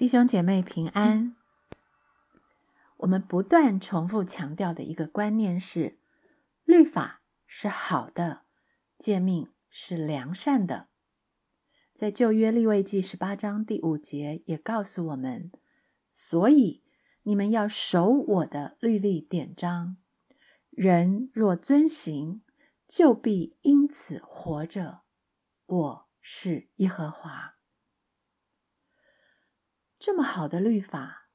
弟兄姐妹平安。我们不断重复强调的一个观念是：律法是好的，诫命是良善的。在旧约立位记十八章第五节也告诉我们：所以你们要守我的律例典章，人若遵行，就必因此活着。我是耶和华。这么好的律法，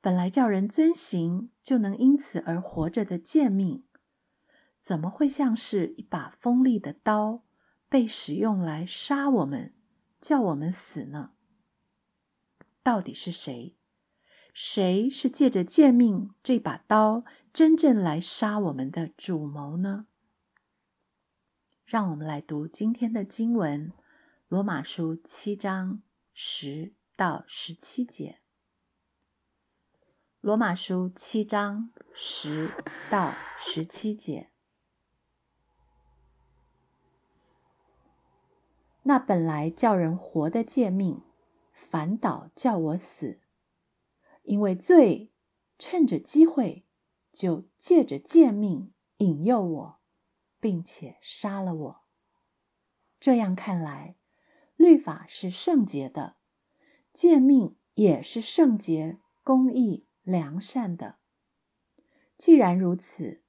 本来叫人遵行就能因此而活着的诫命，怎么会像是一把锋利的刀，被使用来杀我们，叫我们死呢？到底是谁？谁是借着诫命这把刀，真正来杀我们的主谋呢？让我们来读今天的经文，《罗马书》七章十。到十七节，《罗马书》七章十到十七节。那本来叫人活的诫命，反倒叫我死，因为罪趁着机会，就借着诫命引诱我，并且杀了我。这样看来，律法是圣洁的。诫命也是圣洁、公义、良善的。既然如此，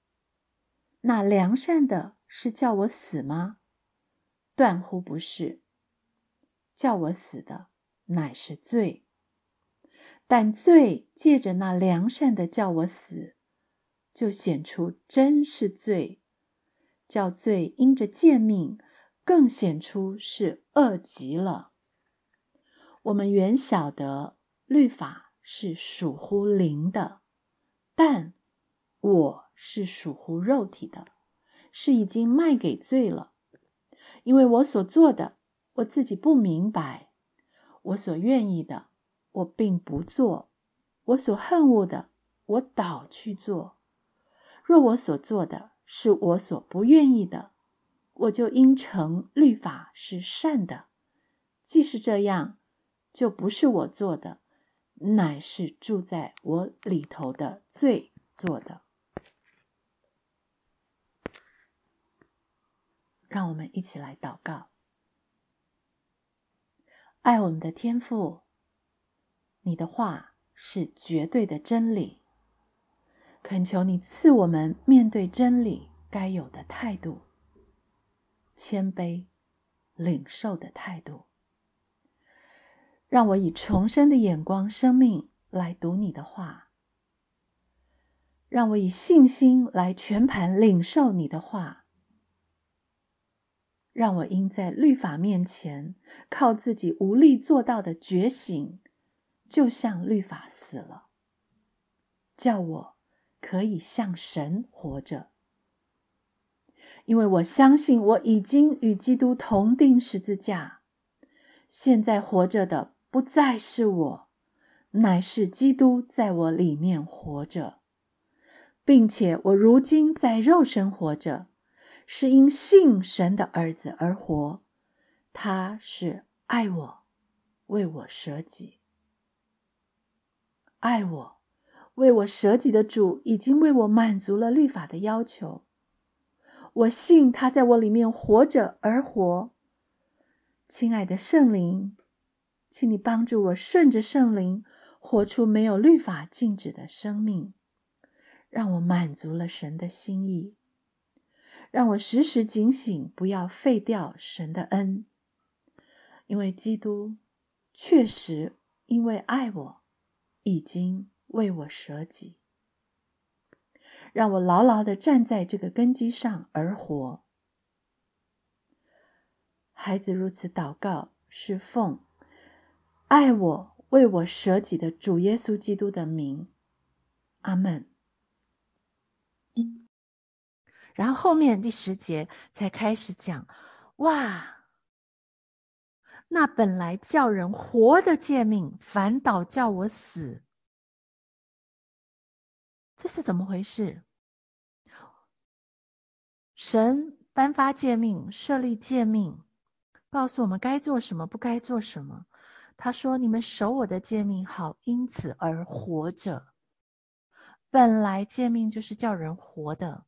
那良善的是叫我死吗？断乎不是。叫我死的乃是罪。但罪借着那良善的叫我死，就显出真是罪；叫罪因着贱命，更显出是恶极了。我们原晓得律法是属乎灵的，但我是属乎肉体的，是已经卖给罪了。因为我所做的，我自己不明白；我所愿意的，我并不做；我所恨恶的，我倒去做。若我所做的是我所不愿意的，我就应承律法是善的。既是这样。就不是我做的，乃是住在我里头的罪做的。让我们一起来祷告：爱我们的天父，你的话是绝对的真理，恳求你赐我们面对真理该有的态度，谦卑、领受的态度。让我以重生的眼光、生命来读你的话；让我以信心来全盘领受你的话；让我因在律法面前靠自己无力做到的觉醒，就像律法死了，叫我可以向神活着，因为我相信我已经与基督同定十字架，现在活着的。不再是我，乃是基督在我里面活着，并且我如今在肉身活着，是因信神的儿子而活。他是爱我，为我舍己，爱我，为我舍己的主已经为我满足了律法的要求。我信他在我里面活着而活。亲爱的圣灵。请你帮助我顺着圣灵活出没有律法禁止的生命，让我满足了神的心意，让我时时警醒，不要废掉神的恩。因为基督确实因为爱我，已经为我舍己，让我牢牢的站在这个根基上而活。孩子如此祷告，是奉。爱我、为我舍己的主耶稣基督的名，阿门。然后后面第十节才开始讲，哇，那本来叫人活的诫命，反倒叫我死，这是怎么回事？神颁发诫命，设立诫命，告诉我们该做什么，不该做什么。他说：“你们守我的诫命，好因此而活着。本来诫命就是叫人活的。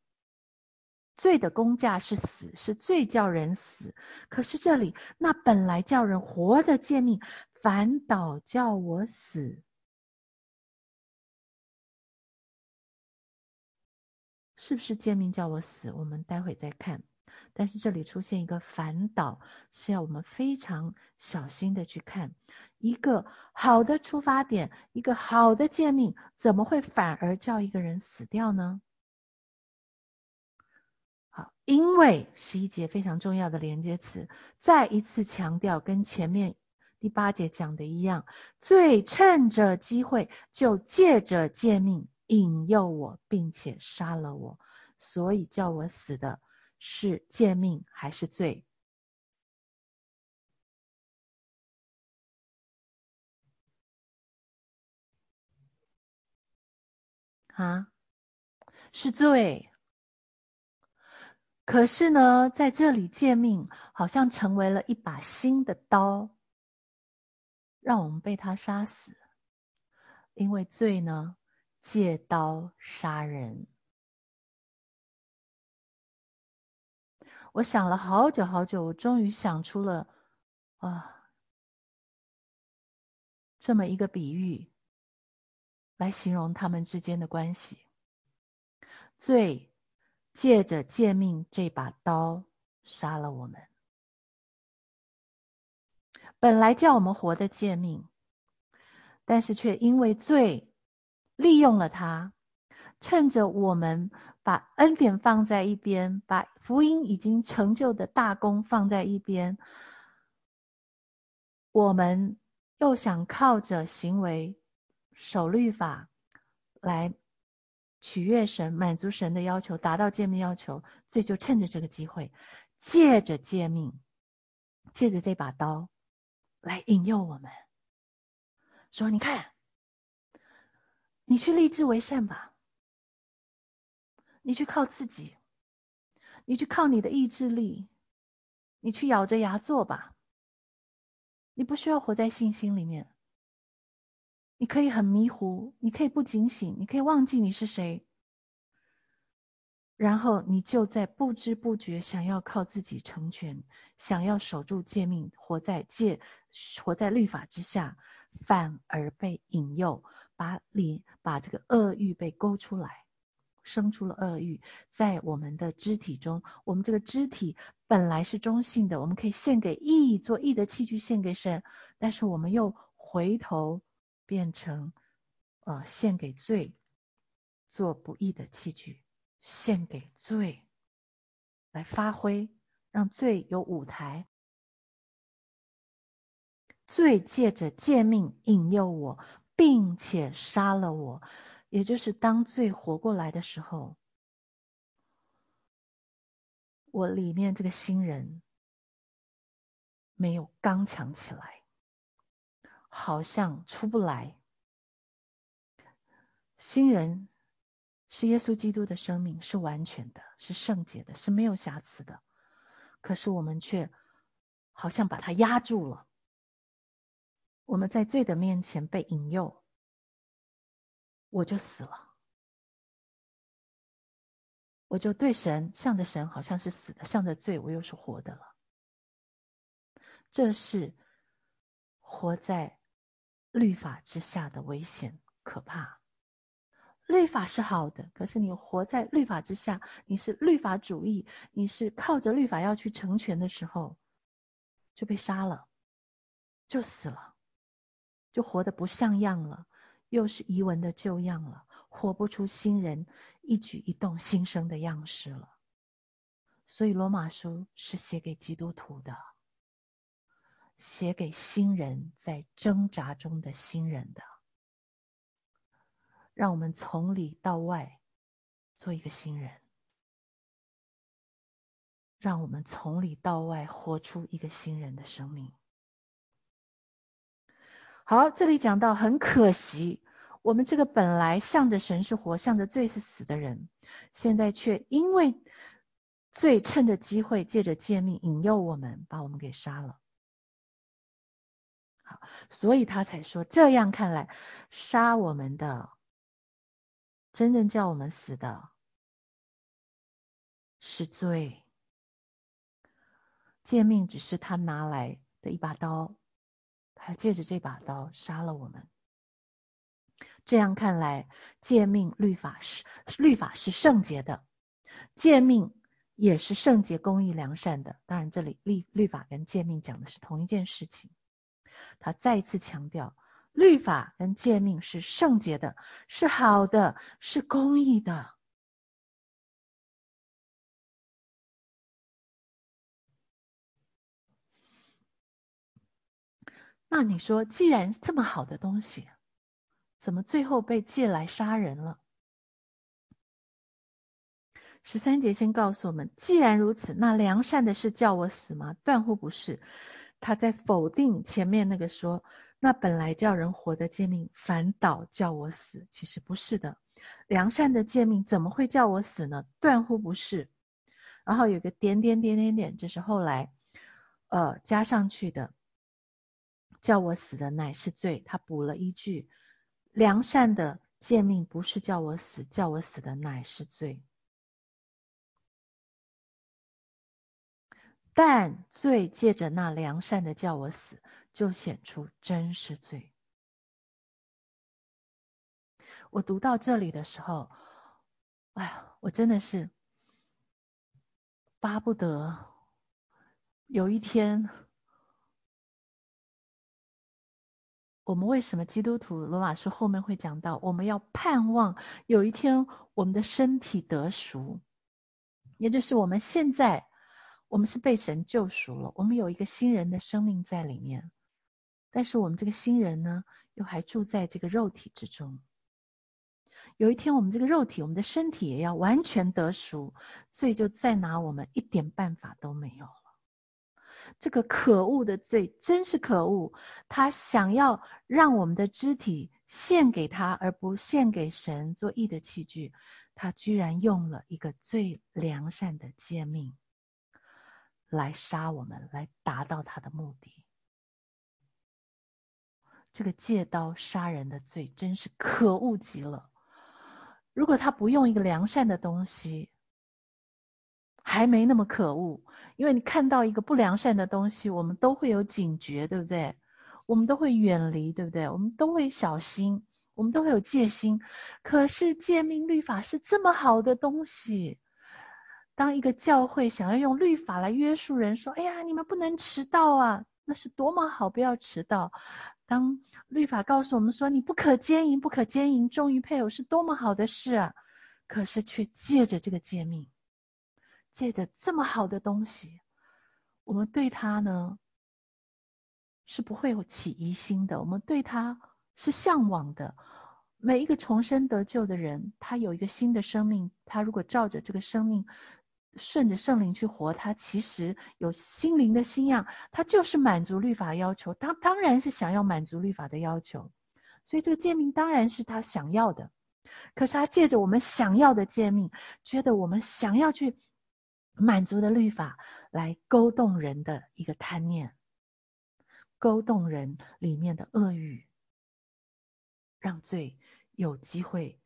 罪的工价是死，是罪叫人死。可是这里那本来叫人活的诫命，反倒叫我死。是不是诫命叫我死？我们待会再看。”但是这里出现一个反倒，是要我们非常小心的去看一个好的出发点，一个好的诫命，怎么会反而叫一个人死掉呢？好，因为十一节非常重要的连接词，再一次强调，跟前面第八节讲的一样，最趁着机会就借着诫命引诱我，并且杀了我，所以叫我死的。是借命还是罪？啊，是罪。可是呢，在这里借命好像成为了一把新的刀，让我们被他杀死。因为罪呢，借刀杀人。我想了好久好久，我终于想出了啊，这么一个比喻，来形容他们之间的关系。罪借着借命这把刀杀了我们，本来叫我们活的贱命，但是却因为罪利用了他，趁着我们。把恩典放在一边，把福音已经成就的大功放在一边，我们又想靠着行为守律法来取悦神、满足神的要求，达到诫命要求，所以就趁着这个机会，借着诫命，借着这把刀来引诱我们，说：“你看，你去立志为善吧。”你去靠自己，你去靠你的意志力，你去咬着牙做吧。你不需要活在信心里面，你可以很迷糊，你可以不警醒，你可以忘记你是谁。然后你就在不知不觉想要靠自己成全，想要守住诫命，活在戒，活在律法之下，反而被引诱，把里把这个恶欲被勾出来。生出了恶欲，在我们的肢体中，我们这个肢体本来是中性的，我们可以献给义，做义的器具献给神，但是我们又回头变成，呃，献给罪，做不义的器具，献给罪，来发挥，让罪有舞台，罪借着诫命引诱我，并且杀了我。也就是当罪活过来的时候，我里面这个新人没有刚强起来，好像出不来。新人是耶稣基督的生命，是完全的，是圣洁的，是没有瑕疵的。可是我们却好像把它压住了。我们在罪的面前被引诱。我就死了，我就对神向着神，好像是死的；向着罪，我又是活的了。这是活在律法之下的危险，可怕。律法是好的，可是你活在律法之下，你是律法主义，你是靠着律法要去成全的时候，就被杀了，就死了，就活得不像样了。又是遗文的旧样了，活不出新人一举一动新生的样式了。所以罗马书是写给基督徒的，写给新人在挣扎中的新人的，让我们从里到外做一个新人，让我们从里到外活出一个新人的生命。好，这里讲到很可惜。我们这个本来向着神是活，向着罪是死的人，现在却因为罪趁着机会，借着诫命引诱我们，把我们给杀了。好，所以他才说：这样看来，杀我们的，真正叫我们死的，是罪。诫命只是他拿来的一把刀，他借着这把刀杀了我们。这样看来，诫命律法是律法是圣洁的，诫命也是圣洁、公义、良善的。当然，这里律律法跟诫命讲的是同一件事情。他再一次强调，律法跟诫命是圣洁的，是好的，是公义的。那你说，既然这么好的东西，怎么最后被借来杀人了？十三节先告诉我们：既然如此，那良善的是叫我死吗？断乎不是。他在否定前面那个说，那本来叫人活的诫命，反倒叫我死。其实不是的，良善的诫命怎么会叫我死呢？断乎不是。然后有个点点点点点，这是后来，呃，加上去的，叫我死的乃是罪。他补了一句。良善的诫命不是叫我死，叫我死的乃是罪。但罪借着那良善的叫我死，就显出真是罪。我读到这里的时候，哎呀，我真的是巴不得有一天。我们为什么基督徒？罗马书后面会讲到，我们要盼望有一天我们的身体得赎，也就是我们现在，我们是被神救赎了，我们有一个新人的生命在里面，但是我们这个新人呢，又还住在这个肉体之中。有一天，我们这个肉体，我们的身体也要完全得赎，罪就再拿我们一点办法都没有。这个可恶的罪真是可恶！他想要让我们的肢体献给他，而不献给神做义的器具。他居然用了一个最良善的诫命来杀我们，来达到他的目的。这个借刀杀人的罪真是可恶极了！如果他不用一个良善的东西，还没那么可恶，因为你看到一个不良善的东西，我们都会有警觉，对不对？我们都会远离，对不对？我们都会小心，我们都会有戒心。可是诫命律法是这么好的东西，当一个教会想要用律法来约束人，说：“哎呀，你们不能迟到啊！”那是多么好，不要迟到。当律法告诉我们说：“你不可奸淫，不可奸淫，忠于配偶是多么好的事啊！”可是却借着这个诫命。借着这么好的东西，我们对他呢是不会有起疑心的。我们对他是向往的。每一个重生得救的人，他有一个新的生命。他如果照着这个生命，顺着圣灵去活，他其实有心灵的新样。他就是满足律法要求，他当然是想要满足律法的要求。所以这个诫命当然是他想要的。可是他借着我们想要的诫命，觉得我们想要去。满足的律法来勾动人的一个贪念，勾动人里面的恶欲，让罪有机会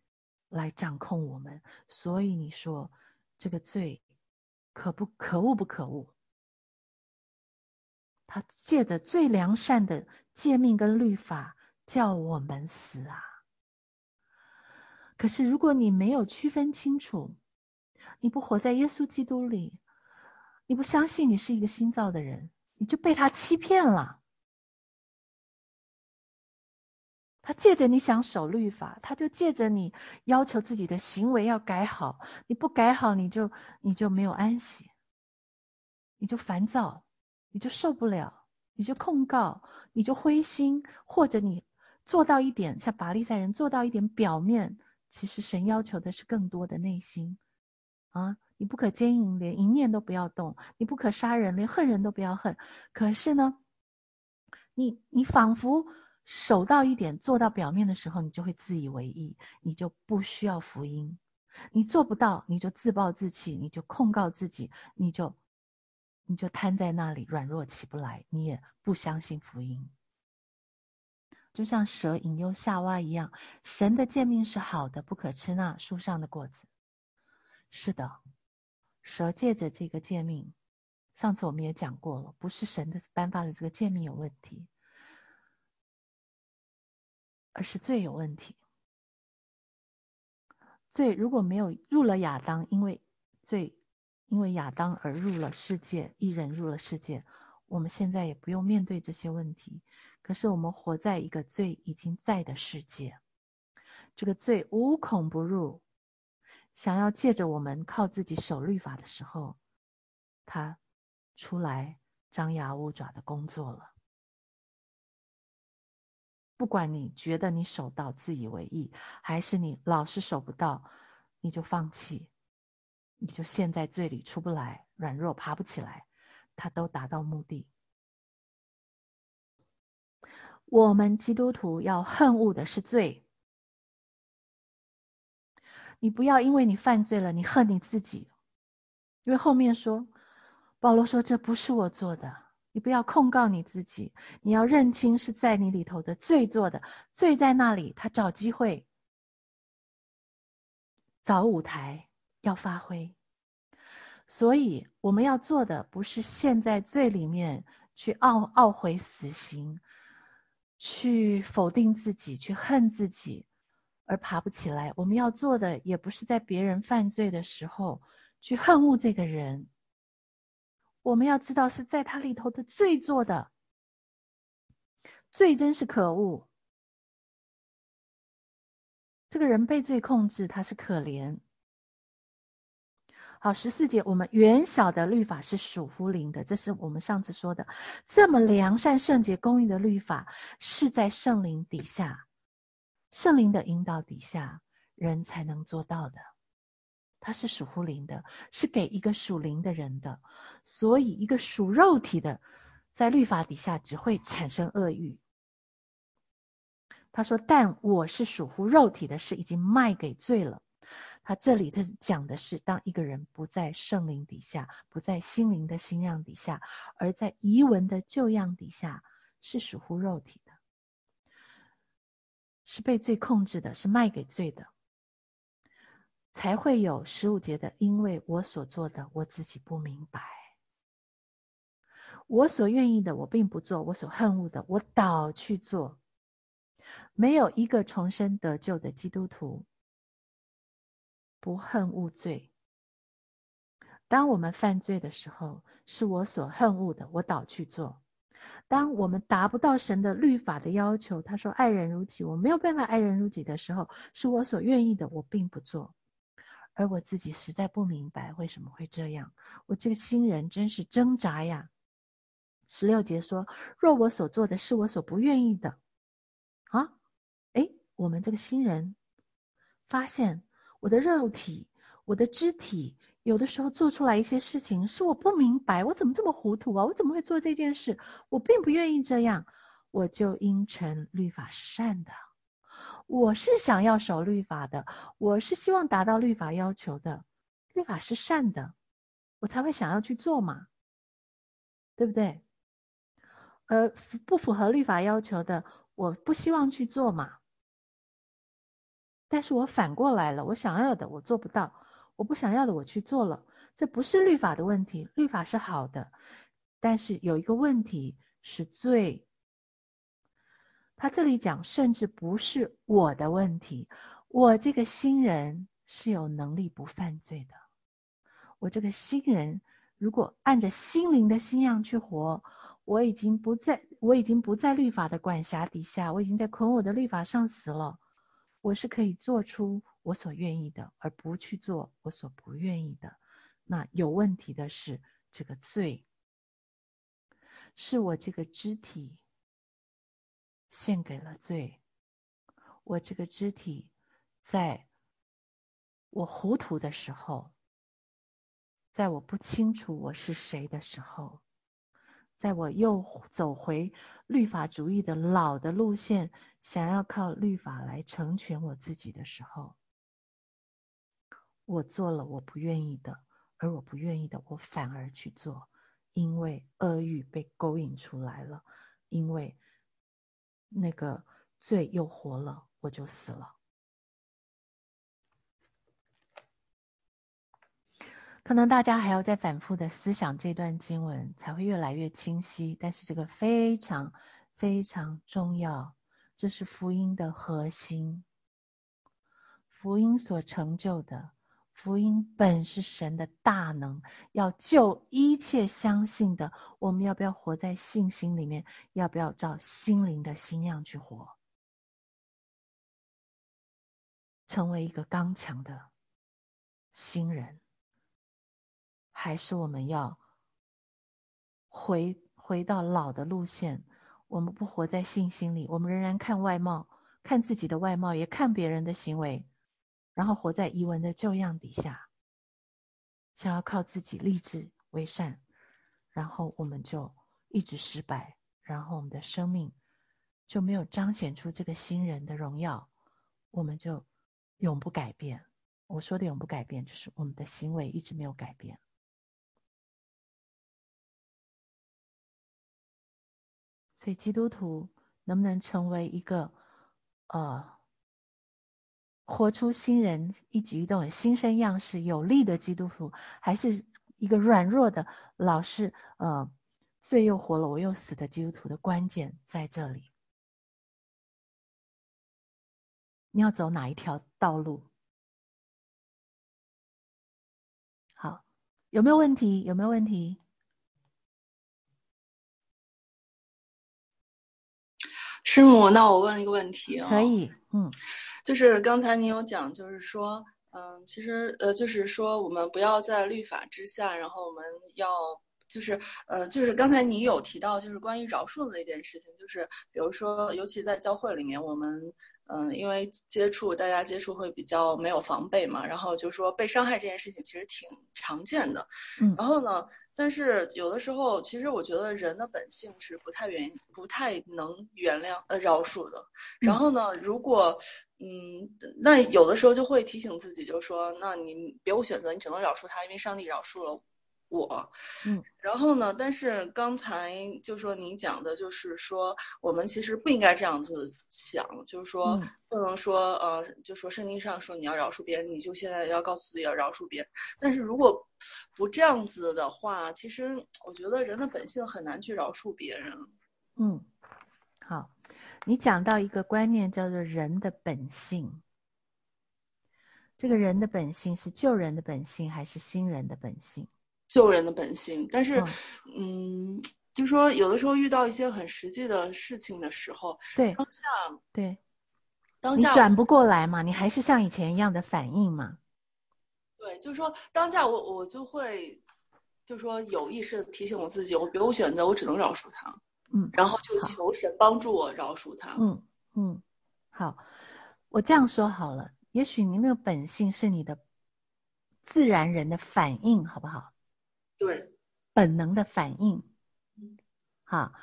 来掌控我们。所以你说这个罪可不可恶？不可恶？他借着最良善的诫命跟律法叫我们死啊！可是如果你没有区分清楚，你不活在耶稣基督里，你不相信你是一个新造的人，你就被他欺骗了。他借着你想守律法，他就借着你要求自己的行为要改好，你不改好，你就你就没有安息，你就烦躁，你就受不了，你就控告，你就灰心，或者你做到一点，像巴利赛人做到一点表面，其实神要求的是更多的内心。啊！你不可奸淫，连一念都不要动；你不可杀人，连恨人都不要恨。可是呢，你你仿佛守到一点，做到表面的时候，你就会自以为意，你就不需要福音。你做不到，你就自暴自弃，你就控告自己，你就你就瘫在那里，软弱起不来，你也不相信福音。就像蛇引诱夏娃一样，神的诫命是好的，不可吃那树上的果子。是的，蛇借着这个诫命，上次我们也讲过了，不是神的颁发的这个诫命有问题，而是罪有问题。罪如果没有入了亚当，因为罪，因为亚当而入了世界，一人入了世界，我们现在也不用面对这些问题。可是我们活在一个罪已经在的世界，这个罪无孔不入，想要借着我们靠自己守律法的时候，他出来张牙舞爪的工作了。不管你觉得你守到自以为意，还是你老是守不到，你就放弃，你就陷在罪里出不来，软弱爬不起来，他都达到目的。我们基督徒要恨恶的是罪，你不要因为你犯罪了，你恨你自己，因为后面说，保罗说这不是我做的。你不要控告你自己，你要认清是在你里头的罪做的，罪在那里，他找机会，找舞台要发挥。所以我们要做的不是陷在罪里面去懊懊悔死刑，去否定自己，去恨自己，而爬不起来。我们要做的也不是在别人犯罪的时候去恨恶这个人。我们要知道是在他里头的罪做的，罪真是可恶。这个人被罪控制，他是可怜。好，十四节，我们原晓的律法是属乎灵的，这是我们上次说的。这么良善、圣洁、公义的律法，是在圣灵底下，圣灵的引导底下，人才能做到的。它是属乎灵的，是给一个属灵的人的，所以一个属肉体的，在律法底下只会产生恶欲。他说：“但我是属乎肉体的，是已经卖给罪了。”他这里他讲的是，当一个人不在圣灵底下，不在心灵的新样底下，而在遗文的旧样底下，是属乎肉体，是被罪控制的，是卖给罪的。才会有十五节的，因为我所做的我自己不明白，我所愿意的我并不做，我所恨恶的我倒去做。没有一个重生得救的基督徒不恨恶罪。当我们犯罪的时候，是我所恨恶的，我倒去做。当我们达不到神的律法的要求，他说爱人如己，我没有办法爱人如己的时候，是我所愿意的，我并不做。而我自己实在不明白为什么会这样，我这个新人真是挣扎呀。十六节说：“若我所做的是我所不愿意的，啊，哎，我们这个新人发现我的肉体、我的肢体，有的时候做出来一些事情是我不明白，我怎么这么糊涂啊？我怎么会做这件事？我并不愿意这样，我就应承律法是善的。”我是想要守律法的，我是希望达到律法要求的，律法是善的，我才会想要去做嘛，对不对？呃，不符合律法要求的，我不希望去做嘛。但是我反过来了，我想要的我做不到，我不想要的我去做了，这不是律法的问题，律法是好的，但是有一个问题是罪。他这里讲，甚至不是我的问题，我这个新人是有能力不犯罪的。我这个新人，如果按着心灵的心样去活，我已经不在，我已经不在律法的管辖底下，我已经在捆我的律法上死了。我是可以做出我所愿意的，而不去做我所不愿意的。那有问题的是这个罪，是我这个肢体。献给了罪，我这个肢体，在我糊涂的时候，在我不清楚我是谁的时候，在我又走回律法主义的老的路线，想要靠律法来成全我自己的时候，我做了我不愿意的，而我不愿意的，我反而去做，因为恶欲被勾引出来了，因为。那个罪又活了，我就死了。可能大家还要再反复的思想这段经文，才会越来越清晰。但是这个非常非常重要，这是福音的核心。福音所成就的，福音本是神的大能，要救一切相信的。我们要不要活在信心里面？要不要照心灵的心样去活？成为一个刚强的新人。还是我们要回回到老的路线，我们不活在信心里，我们仍然看外貌，看自己的外貌，也看别人的行为，然后活在遗文的旧样底下，想要靠自己立志为善，然后我们就一直失败，然后我们的生命就没有彰显出这个新人的荣耀，我们就永不改变。我说的永不改变，就是我们的行为一直没有改变。所以，基督徒能不能成为一个，呃，活出新人一举一动、新生样式、有力的基督徒，还是一个软弱的、老是呃罪又活了我又死的基督徒的关键在这里。你要走哪一条道路？好，有没有问题？有没有问题？师母，那我问一个问题啊，可以，嗯，就是刚才你有讲，就是说，嗯，其实，呃，就是说，我们不要在律法之下，然后我们要，就是，呃，就是刚才你有提到，就是关于饶恕的那件事情，就是比如说，尤其在教会里面，我们，嗯，因为接触大家接触会比较没有防备嘛，然后就说被伤害这件事情其实挺常见的，嗯，然后呢。但是有的时候，其实我觉得人的本性是不太原不太能原谅呃饶恕的。然后呢，如果嗯，那有的时候就会提醒自己，就说，那你别无选择，你只能饶恕他，因为上帝饶恕了。我，嗯，然后呢？但是刚才就说您讲的，就是说我们其实不应该这样子想，就是说不能说呃，就说圣经上说你要饶恕别人，你就现在要告诉自己要饶恕别人。但是如果不这样子的话，其实我觉得人的本性很难去饶恕别人。嗯，好，你讲到一个观念叫做人的本性，这个人的本性是旧人的本性还是新人的本性？救人的本性，但是，嗯，就说有的时候遇到一些很实际的事情的时候，对当下，对当下你转不过来嘛，你还是像以前一样的反应嘛。对，就是说当下我我就会，就说有意识的提醒我自己，我别无选择，我只能饶恕他，嗯，然后就求神帮助我饶恕他，嗯嗯，好，我这样说好了，也许你那个本性是你的自然人的反应，好不好？对，本能的反应，好，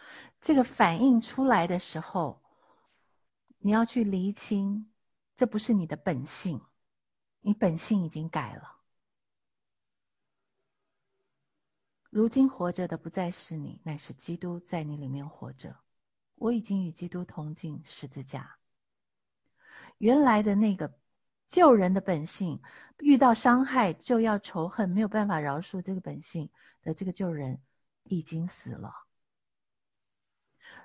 这个反应出来的时候，你要去厘清，这不是你的本性，你本性已经改了。如今活着的不再是你，乃是基督在你里面活着。我已经与基督同进十字架。原来的那个。救人的本性，遇到伤害就要仇恨，没有办法饶恕这个本性的这个救人已经死了。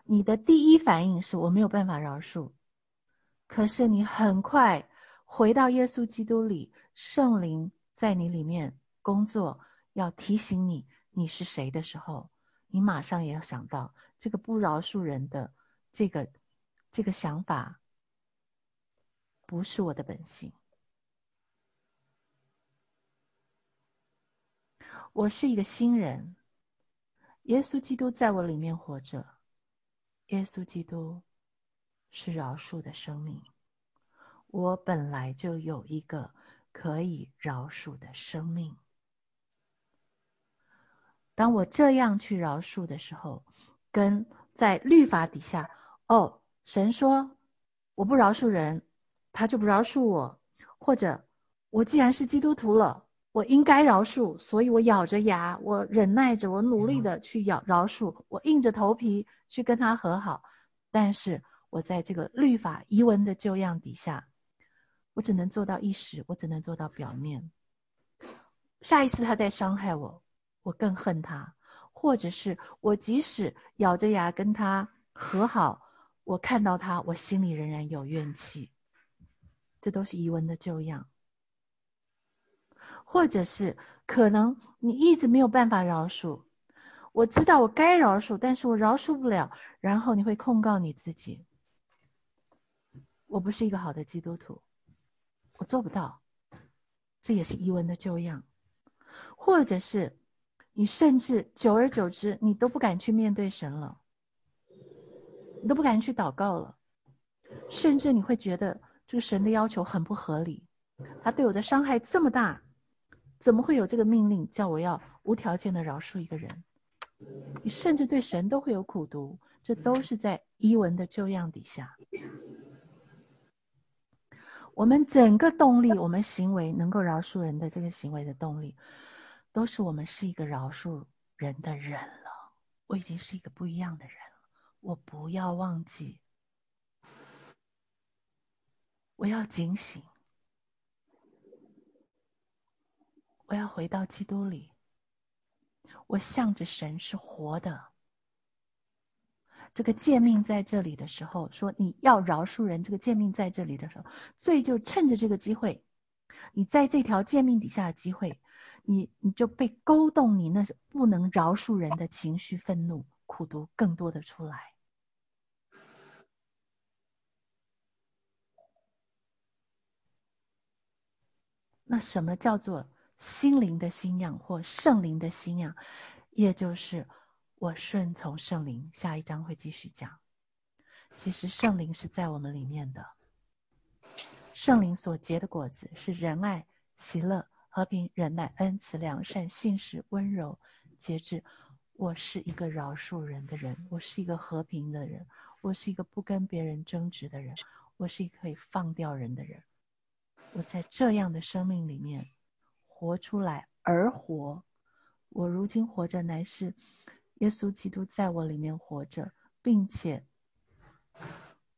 你的第一反应是我没有办法饶恕，可是你很快回到耶稣基督里，圣灵在你里面工作，要提醒你你是谁的时候，你马上也要想到这个不饶恕人的这个这个想法，不是我的本性。我是一个新人，耶稣基督在我里面活着。耶稣基督是饶恕的生命，我本来就有一个可以饶恕的生命。当我这样去饶恕的时候，跟在律法底下，哦，神说我不饶恕人，他就不饶恕我，或者我既然是基督徒了。我应该饶恕，所以我咬着牙，我忍耐着，我努力的去咬饶恕，我硬着头皮去跟他和好，但是我在这个律法遗文的旧样底下，我只能做到一时，我只能做到表面。下一次他再伤害我，我更恨他；或者是我即使咬着牙跟他和好，我看到他，我心里仍然有怨气。这都是遗文的旧样。或者是可能你一直没有办法饶恕，我知道我该饶恕，但是我饶恕不了，然后你会控告你自己。我不是一个好的基督徒，我做不到，这也是遗文的旧样。或者是你甚至久而久之，你都不敢去面对神了，你都不敢去祷告了，甚至你会觉得这个神的要求很不合理，他对我的伤害这么大。怎么会有这个命令叫我要无条件的饶恕一个人？你甚至对神都会有苦读，这都是在伊文的旧样底下。我们整个动力，我们行为能够饶恕人的这个行为的动力，都是我们是一个饶恕人的人了。我已经是一个不一样的人了。我不要忘记，我要警醒。我要回到基督里。我向着神是活的。这个诫命在这里的时候，说你要饶恕人。这个诫命在这里的时候，罪就趁着这个机会，你在这条诫命底下的机会，你你就被勾动，你那不能饶恕人的情绪、愤怒、苦毒，更多的出来。那什么叫做？心灵的信仰或圣灵的信仰，也就是我顺从圣灵。下一章会继续讲。其实圣灵是在我们里面的，圣灵所结的果子是仁爱、喜乐、和平、忍耐、恩慈、良善、信实、温柔、节制。我是一个饶恕人的人，我是一个和平的人，我是一个不跟别人争执的人，我是一个可以放掉人的人。我在这样的生命里面。活出来而活，我如今活着乃是耶稣基督在我里面活着，并且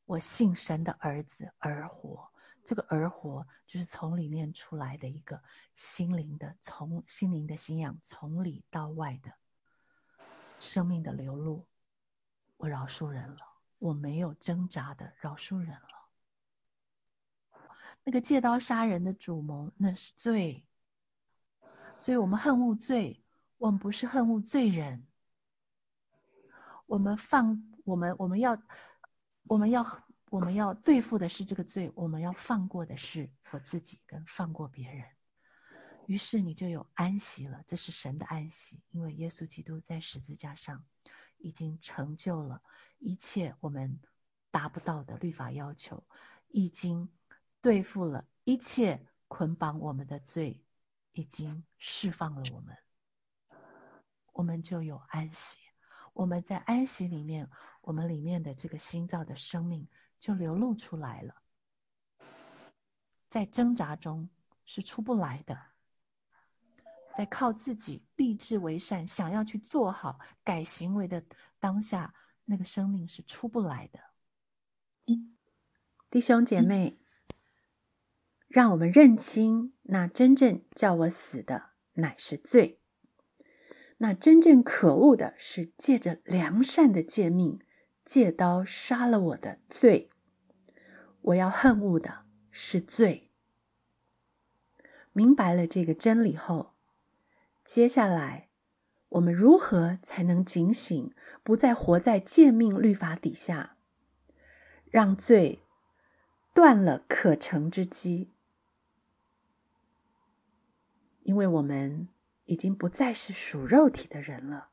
我信神的儿子而活。这个而活就是从里面出来的一个心灵的，从心灵的信仰从里到外的生命的流露。我饶恕人了，我没有挣扎的饶恕人了。那个借刀杀人的主谋，那是罪。所以我们恨恶罪，我们不是恨恶罪人。我们放，我们我们要，我们要我们要对付的是这个罪，我们要放过的是我自己跟放过别人。于是你就有安息了，这是神的安息，因为耶稣基督在十字架上已经成就了一切我们达不到的律法要求，已经对付了一切捆绑我们的罪。已经释放了我们，我们就有安息。我们在安息里面，我们里面的这个心造的生命就流露出来了。在挣扎中是出不来的，在靠自己立志为善，想要去做好改行为的当下，那个生命是出不来的。弟兄姐妹。让我们认清，那真正叫我死的乃是罪；那真正可恶的是借着良善的诫命，借刀杀了我的罪。我要恨恶的是罪。明白了这个真理后，接下来我们如何才能警醒，不再活在诫命律法底下，让罪断了可乘之机？因为我们已经不再是属肉体的人了，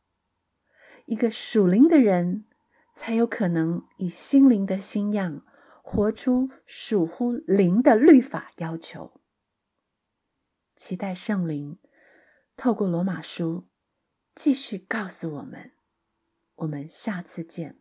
一个属灵的人才有可能以心灵的心样活出属乎灵的律法要求。期待圣灵透过罗马书继续告诉我们。我们下次见。